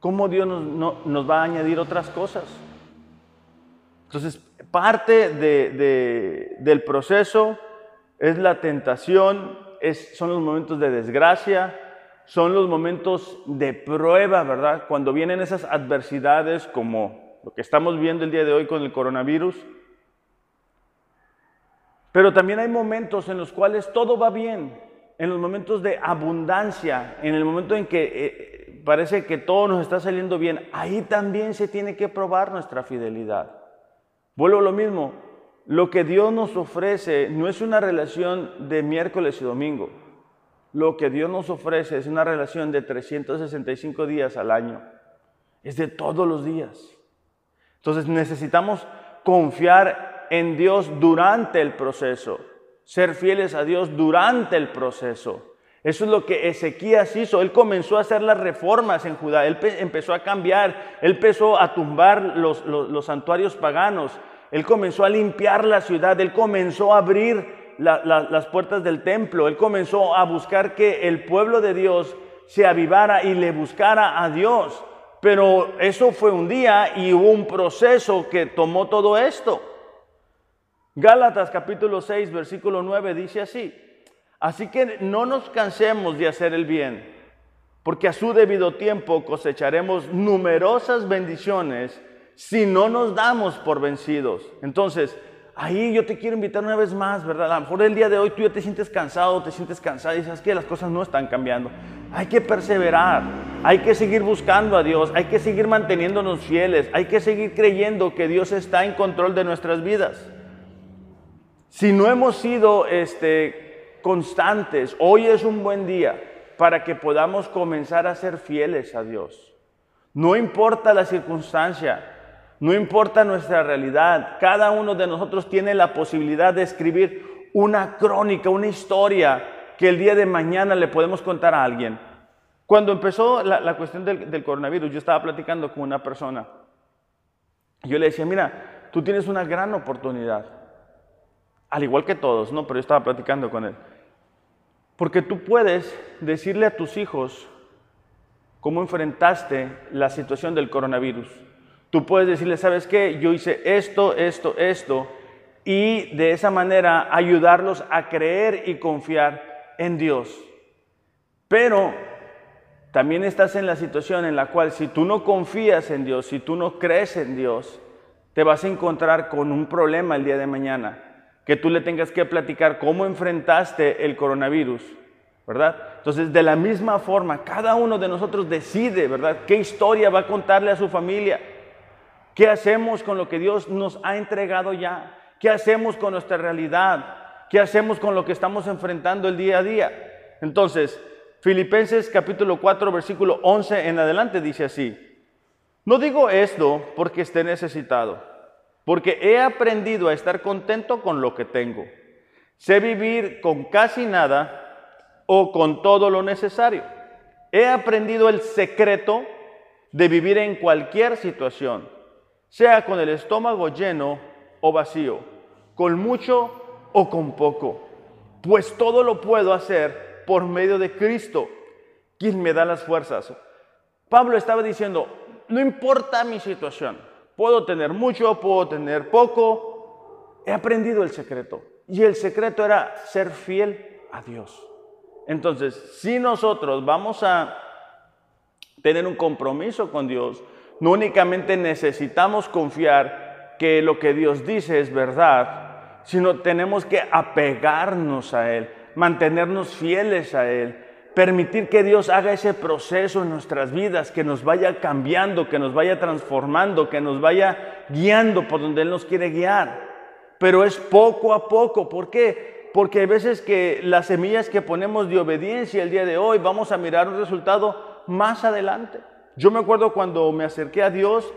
¿cómo Dios nos, va a añadir otras cosas? Entonces, parte del proceso es la tentación, son los momentos de desgracia, son los momentos de prueba, ¿verdad? Cuando vienen esas adversidades como lo que estamos viendo el día de hoy con el coronavirus. Pero también hay momentos en los cuales todo va bien, en los momentos de abundancia, en el momento en que eh, parece que todo nos está saliendo bien, ahí también se tiene que probar nuestra fidelidad. Vuelvo a lo mismo, lo que Dios nos ofrece no es una relación de miércoles y domingo. Lo que Dios nos ofrece es una relación de 365 días al año. Es de todos los días. Entonces necesitamos confiar en Dios durante el proceso, ser fieles a Dios durante el proceso. Eso es lo que Ezequías hizo. Él comenzó a hacer las reformas en Judá. Él empezó a cambiar. Él empezó a tumbar los, santuarios paganos. Él comenzó a limpiar la ciudad. Él comenzó a abrir las puertas del templo. Él comenzó a buscar que el pueblo de Dios se avivara y le buscara a Dios. Pero eso fue un día y un proceso que tomó todo esto. Gálatas capítulo 6, versículo 9 dice así. Así que no nos cansemos de hacer el bien, porque a su debido tiempo cosecharemos numerosas bendiciones si no nos damos por vencidos. Entonces, ahí yo te quiero invitar una vez más, ¿verdad? A lo mejor el día de hoy tú ya te sientes cansado, te sientes cansado y dices que las cosas no están cambiando. Hay que perseverar, hay que seguir buscando a Dios, hay que seguir manteniéndonos fieles, hay que seguir creyendo que Dios está en control de nuestras vidas. Si no hemos sido este, constantes, hoy es un buen día para que podamos comenzar a ser fieles a Dios. No importa la circunstancia, no importa nuestra realidad, cada uno de nosotros tiene la posibilidad de escribir una crónica, una historia que el día de mañana le podemos contar a alguien. Cuando empezó la, cuestión del, coronavirus, yo estaba platicando con una persona. Yo le decía, mira, tú tienes una gran oportunidad, al igual que todos, ¿no? Pero yo estaba platicando con él. Porque tú puedes decirle a tus hijos cómo enfrentaste la situación del coronavirus. Tú puedes decirle, ¿sabes qué? Yo hice esto, esto, esto, y de esa manera ayudarlos a creer y confiar en Dios. Pero también estás en la situación en la cual si tú no confías en Dios, si tú no crees en Dios, te vas a encontrar con un problema el día de mañana, que tú le tengas que platicar cómo enfrentaste el coronavirus, ¿verdad? Entonces, de la misma forma, cada uno de nosotros decide, ¿verdad? ¿Qué historia va a contarle a su familia? ¿Qué hacemos con lo que Dios nos ha entregado ya? ¿Qué hacemos con nuestra realidad? ¿Qué hacemos con lo que estamos enfrentando el día a día? Entonces, Filipenses capítulo 4, versículo 11 en adelante dice así, no digo esto porque esté necesitado, porque he aprendido a estar contento con lo que tengo. Sé vivir con casi nada o con todo lo necesario. He aprendido el secreto de vivir en cualquier situación sea con el estómago lleno o vacío, con mucho o con poco, pues todo lo puedo hacer por medio de Cristo, quien me da las fuerzas. Pablo estaba diciendo, no importa mi situación, puedo tener mucho, puedo tener poco, he aprendido el secreto. Y el secreto era ser fiel a Dios. Entonces, si nosotros vamos a tener un compromiso con Dios, no únicamente necesitamos confiar que lo que Dios dice es verdad, sino tenemos que apegarnos a Él, mantenernos fieles a Él, permitir que Dios haga ese proceso en nuestras vidas, que nos vaya cambiando, que nos vaya transformando, que nos vaya guiando por donde Él nos quiere guiar. Pero es poco a poco. ¿Por qué? Porque hay veces que las semillas que ponemos de obediencia el día de hoy vamos a mirar un resultado más adelante. Yo me acuerdo cuando me acerqué a Dios,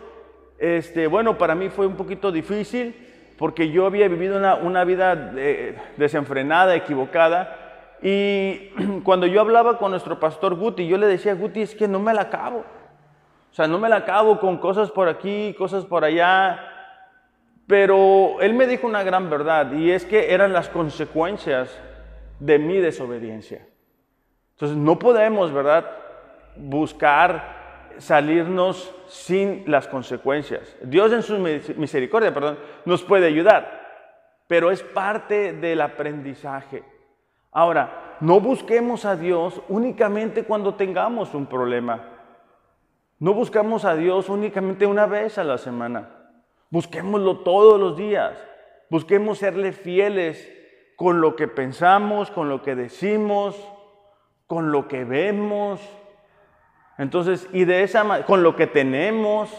este, bueno, para mí fue un poquito difícil porque yo había vivido una, vida eh, desenfrenada, equivocada. Y (clears throat) cuando yo hablaba con nuestro pastor Guti, yo le decía, Guti, es que no me la acabo. O sea, no me la acabo con cosas por aquí, cosas por allá. Pero él me dijo una gran verdad y es que eran las consecuencias de mi desobediencia. Entonces, no podemos, ¿verdad? Buscar salirnos sin las consecuencias. Dios en su misericordia, perdón, nos puede ayudar, pero es parte del aprendizaje. Ahora, no busquemos a Dios únicamente cuando tengamos un problema. No buscamos a Dios únicamente una vez a la semana. Busquémoslo todos los días. Busquemos serle fieles con lo que pensamos, con lo que decimos, con lo que vemos, entonces, y de esa con lo que tenemos,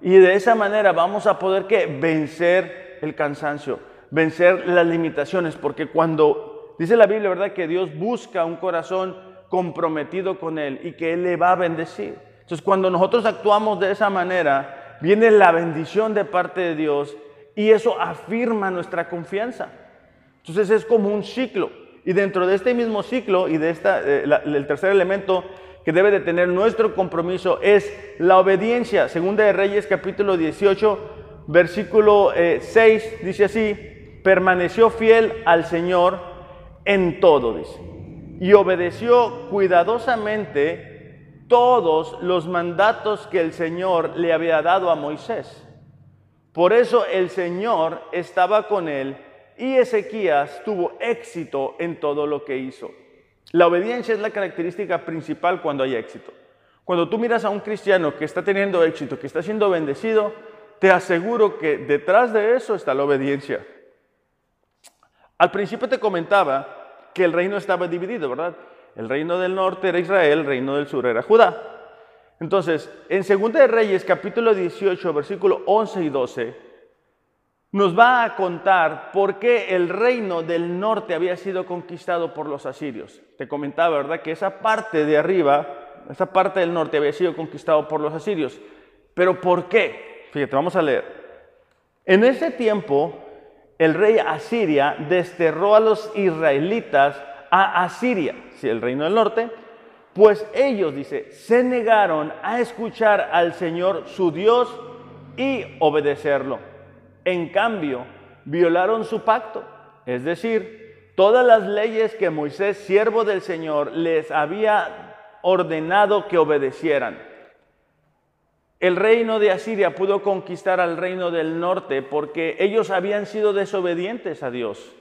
y de esa manera vamos a poder que vencer el cansancio, vencer las limitaciones, porque cuando dice la Biblia, ¿verdad? Que Dios busca un corazón comprometido con Él y que Él le va a bendecir. Entonces, cuando nosotros actuamos de esa manera, viene la bendición de parte de Dios y eso afirma nuestra confianza. Entonces es como un ciclo. Y dentro de este mismo ciclo y de esta, eh, el tercer elemento que debe de tener nuestro compromiso es la obediencia. Segunda de Reyes capítulo 18, versículo 6 eh, dice así, permaneció fiel al Señor en todo, dice. y obedeció cuidadosamente todos los mandatos que el Señor le había dado a Moisés. Por eso el Señor estaba con él y Ezequías tuvo éxito en todo lo que hizo. La obediencia es la característica principal cuando hay éxito. Cuando tú miras a un cristiano que está teniendo éxito, que está siendo bendecido, te aseguro que detrás de eso está la obediencia. Al principio te comentaba que el reino estaba dividido, ¿verdad? El reino del norte era Israel, el reino del sur era Judá. Entonces, en 2 de Reyes, capítulo 18, versículo 11 y 12, nos va a contar por qué el reino del norte había sido conquistado por los asirios. Te comentaba, ¿verdad?, que esa parte de arriba, esa parte del norte había sido conquistado por los asirios. Pero ¿por qué? Fíjate, vamos a leer. En ese tiempo, el rey Asiria desterró a los israelitas a Asiria, si el reino del norte, pues ellos, dice, se negaron a escuchar al Señor su Dios y obedecerlo. En cambio, violaron su pacto, es decir, todas las leyes que Moisés, siervo del Señor, les había ordenado que obedecieran. El reino de Asiria pudo conquistar al reino del norte porque ellos habían sido desobedientes a Dios.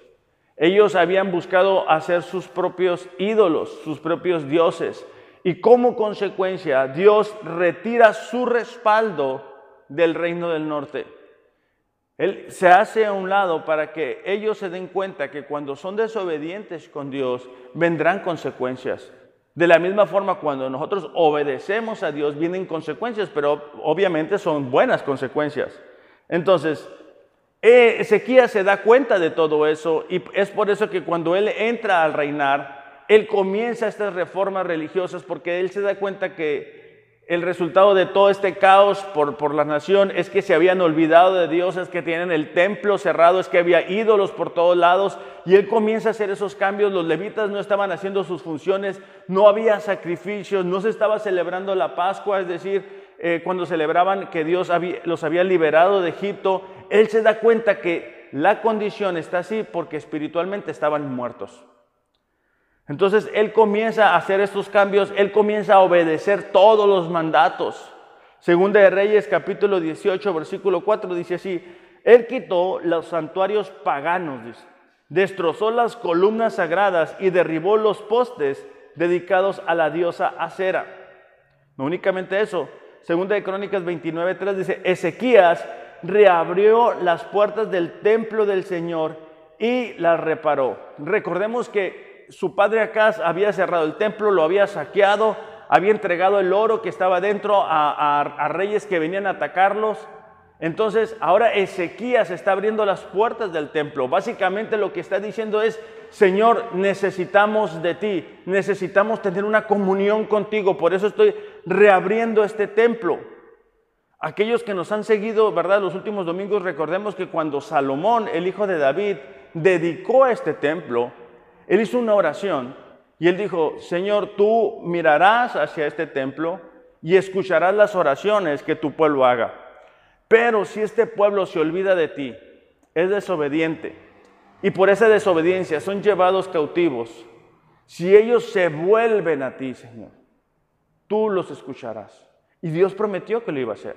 Ellos habían buscado hacer sus propios ídolos, sus propios dioses. Y como consecuencia, Dios retira su respaldo del reino del norte. Él se hace a un lado para que ellos se den cuenta que cuando son desobedientes con Dios, vendrán consecuencias. De la misma forma, cuando nosotros obedecemos a Dios, vienen consecuencias, pero obviamente son buenas consecuencias. Entonces, eh, Ezequías se da cuenta de todo eso y es por eso que cuando él entra al reinar, él comienza estas reformas religiosas porque él se da cuenta que el resultado de todo este caos por, por la nación es que se habían olvidado de Dios, es que tienen el templo cerrado, es que había ídolos por todos lados y él comienza a hacer esos cambios. Los levitas no estaban haciendo sus funciones, no había sacrificios, no se estaba celebrando la Pascua, es decir, eh, cuando celebraban que Dios los había liberado de Egipto, él se da cuenta que la condición está así porque espiritualmente estaban muertos. Entonces él comienza a hacer estos cambios, él comienza a obedecer todos los mandatos. Segunda de Reyes capítulo 18 versículo 4 dice así, él quitó los santuarios paganos, destrozó las columnas sagradas y derribó los postes dedicados a la diosa Acera. No únicamente eso, Segunda de Crónicas 29, 3 dice, Ezequías reabrió las puertas del templo del Señor y las reparó. Recordemos que su padre Acaz había cerrado el templo, lo había saqueado, había entregado el oro que estaba dentro a, reyes que venían a atacarlos. Entonces, ahora Ezequías está abriendo las puertas del templo. Básicamente lo que está diciendo es, Señor, necesitamos de ti, necesitamos tener una comunión contigo, por eso estoy reabriendo este templo. Aquellos que nos han seguido, ¿verdad? Los últimos domingos, recordemos que cuando Salomón, el hijo de David, dedicó este templo, él hizo una oración y él dijo, Señor, tú mirarás hacia este templo y escucharás las oraciones que tu pueblo haga. Pero si este pueblo se olvida de ti, es desobediente, y por esa desobediencia son llevados cautivos, si ellos se vuelven a ti, Señor, tú los escucharás. Y Dios prometió que lo iba a hacer.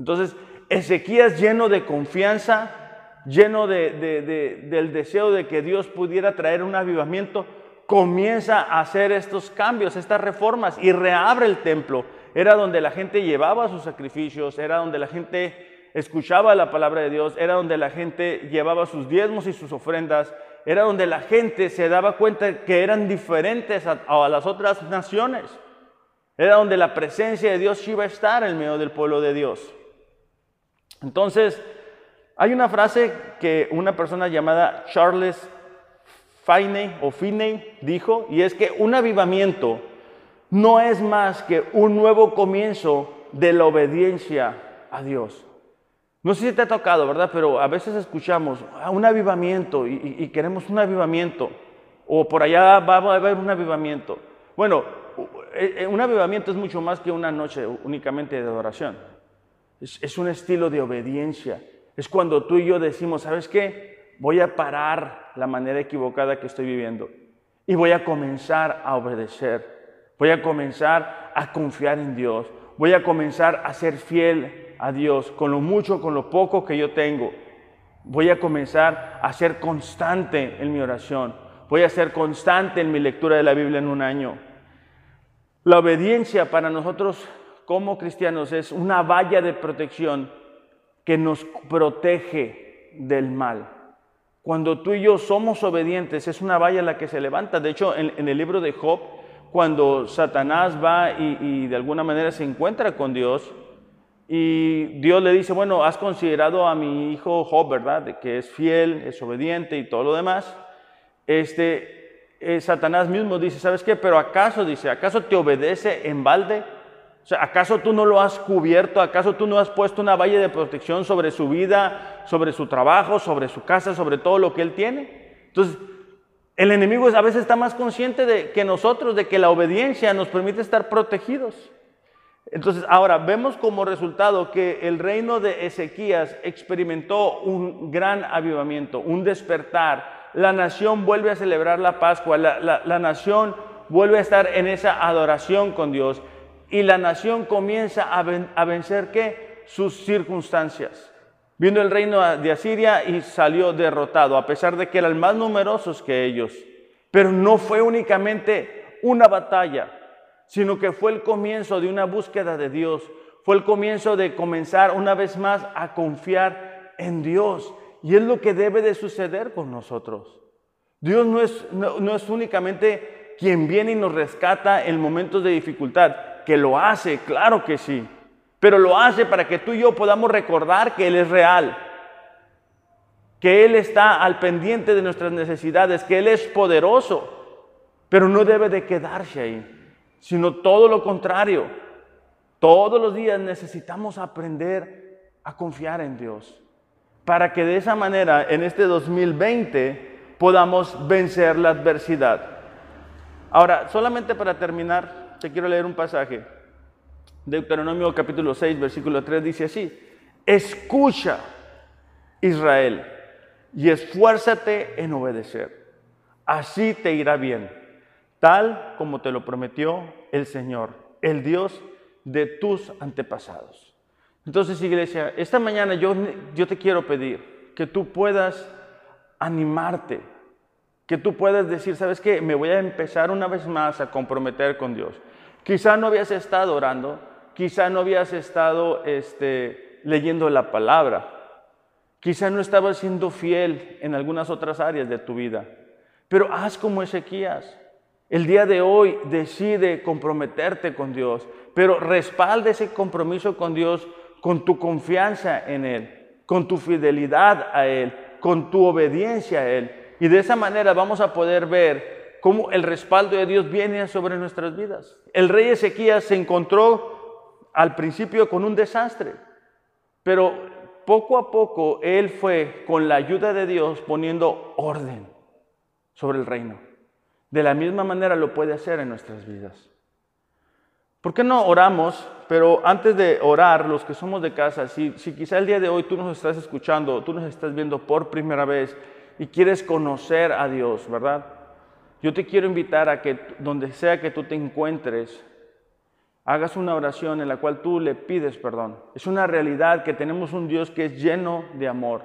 Entonces, Ezequías lleno de confianza, lleno del deseo de que Dios pudiera traer un avivamiento, comienza a hacer estos cambios, estas reformas y reabre el templo. Era donde la gente llevaba sus sacrificios, era donde la gente escuchaba la palabra de Dios, era donde la gente llevaba sus diezmos y sus ofrendas, era donde la gente se daba cuenta que eran diferentes a, a las otras naciones. Era donde la presencia de Dios iba a estar en medio del pueblo de Dios. Entonces, hay una frase que una persona llamada Charles Finney o Finney dijo, y es que un avivamiento no es más que un nuevo comienzo de la obediencia a Dios. No sé si te ha tocado, ¿verdad? Pero a veces escuchamos ah, un avivamiento y, queremos un avivamiento, o por allá va a haber un avivamiento. Bueno, eh, eh, un avivamiento es mucho más que una noche únicamente de adoración. es un estilo de obediencia es cuando tú y yo decimos, ¿sabes qué? Voy a parar la manera equivocada que estoy viviendo. y voy a comenzar a obedecer. Voy a comenzar a confiar en Dios. Voy a comenzar a ser fiel a Dios con lo mucho, con lo poco que yo tengo. Voy a comenzar a ser constante en mi oración. Voy a ser constante en mi lectura de la Biblia en un año. La obediencia para nosotros como cristianos es una valla de protección que nos protege del mal. Cuando tú y yo somos obedientes, es una valla la que se levanta. De hecho, en, el libro de Job, cuando Satanás va y, de alguna manera se encuentra con Dios, y Dios le dice, bueno, has considerado a mi hijo Job, ¿verdad? De que es fiel, es obediente y todo lo demás. Este, eh, Satanás mismo dice, ¿sabes qué? Pero acaso, dice, ¿acaso te obedece en balde? O sea, ¿acaso tú no lo has cubierto? ¿Acaso tú no has puesto una valla de protección sobre su vida, sobre su trabajo, sobre su casa, sobre todo lo que él tiene? Entonces, el enemigo a veces está más consciente de que nosotros, de que la obediencia nos permite estar protegidos. Entonces, ahora vemos como resultado que el reino de Ezequías experimentó un gran avivamiento, un despertar. La nación vuelve a celebrar la Pascua, la, la nación vuelve a estar en esa adoración con Dios y la nación comienza a, vencer qué? Sus circunstancias. Vino el reino de Asiria y salió derrotado, a pesar de que eran más numerosos que ellos. Pero no fue únicamente una batalla, sino que fue el comienzo de una búsqueda de Dios. Fue el comienzo de comenzar una vez más a confiar en Dios. Y es lo que debe de suceder con nosotros. Dios no es, no es únicamente quien viene y nos rescata en momentos de dificultad que lo hace, claro que sí, pero lo hace para que tú y yo podamos recordar que Él es real, que Él está al pendiente de nuestras necesidades, que Él es poderoso, pero no debe de quedarse ahí, sino todo lo contrario. Todos los días necesitamos aprender a confiar en Dios, para que de esa manera en este 2020 podamos vencer la adversidad. Ahora, solamente para terminar, te quiero leer un pasaje. Deuteronomio capítulo 6, versículo 3 dice así, escucha Israel y esfuérzate en obedecer. Así te irá bien, tal como te lo prometió el Señor, el Dios de tus antepasados. Entonces, iglesia, esta mañana yo, yo te quiero pedir que tú puedas animarte que tú puedas decir, ¿sabes qué? Me voy a empezar una vez más a comprometer con Dios. Quizá no habías estado orando, quizá no habías estado este, leyendo la palabra, quizá no estabas siendo fiel en algunas otras áreas de tu vida, pero haz como Ezequías. El día de hoy decide comprometerte con Dios, pero respalda ese compromiso con Dios con tu confianza en Él, con tu fidelidad a Él, con tu obediencia a Él. Y de esa manera vamos a poder ver cómo el respaldo de Dios viene sobre nuestras vidas. El rey Ezequías se encontró al principio con un desastre, pero poco a poco él fue, con la ayuda de Dios, poniendo orden sobre el reino. De la misma manera lo puede hacer en nuestras vidas. ¿Por qué no oramos? Pero antes de orar, los que somos de casa, si, si quizá el día de hoy tú nos estás escuchando, tú nos estás viendo por primera vez y quieres conocer a Dios, ¿verdad? Yo te quiero invitar a que donde sea que tú te encuentres, hagas una oración en la cual tú le pides perdón. Es una realidad que tenemos un Dios que es lleno de amor,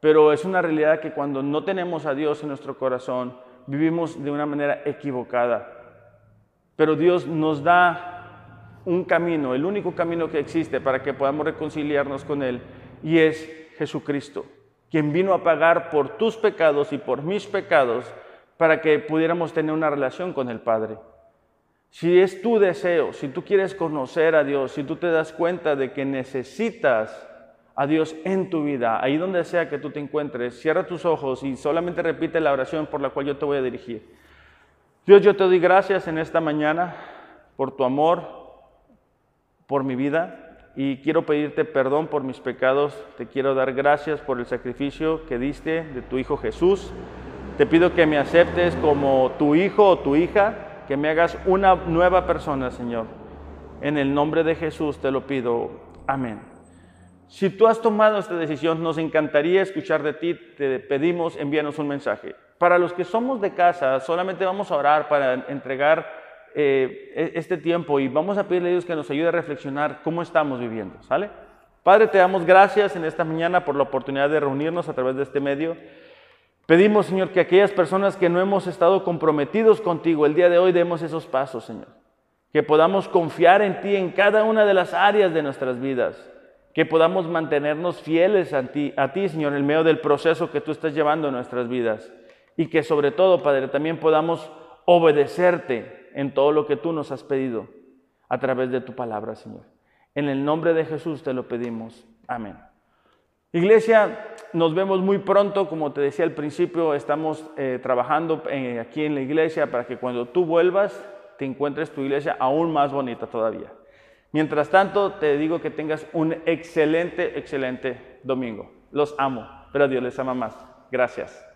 pero es una realidad que cuando no tenemos a Dios en nuestro corazón, vivimos de una manera equivocada. Pero Dios nos da un camino, el único camino que existe para que podamos reconciliarnos con Él, y es Jesucristo quien vino a pagar por tus pecados y por mis pecados para que pudiéramos tener una relación con el Padre. Si es tu deseo, si tú quieres conocer a Dios, si tú te das cuenta de que necesitas a Dios en tu vida, ahí donde sea que tú te encuentres, cierra tus ojos y solamente repite la oración por la cual yo te voy a dirigir. Dios, yo te doy gracias en esta mañana por tu amor, por mi vida y quiero pedirte perdón por mis pecados. Te quiero dar gracias por el sacrificio que diste de tu Hijo Jesús. Te pido que me aceptes como tu hijo o tu hija, que me hagas una nueva persona, Señor. En el nombre de Jesús te lo pido. Amén. Si tú has tomado esta decisión, nos encantaría escuchar de ti. Te pedimos, envíanos un mensaje. Para los que somos de casa, solamente vamos a orar para entregar eh, e-, este tiempo y vamos a pedirle a Dios que nos ayude a reflexionar cómo estamos viviendo, ¿sale? Padre, te damos gracias en esta mañana por la oportunidad de reunirnos a través de este medio. Pedimos, Señor, que aquellas personas que no hemos estado comprometidos contigo el día de hoy demos esos pasos, Señor. Que podamos confiar en ti en cada una de las áreas de nuestras vidas. Que podamos mantenernos fieles a ti, a ti, Señor, en medio del proceso que tú estás llevando en nuestras vidas. Y que sobre todo, Padre, también podamos obedecerte en todo lo que tú nos has pedido a través de tu palabra, Señor. En el nombre de Jesús te lo pedimos. Amén. Iglesia, nos vemos muy pronto, como te decía al principio, estamos eh, trabajando eh, aquí en la iglesia para que cuando tú vuelvas te encuentres tu iglesia aún más bonita todavía. Mientras tanto, te digo que tengas un excelente, excelente domingo. Los amo, pero Dios les ama más. Gracias.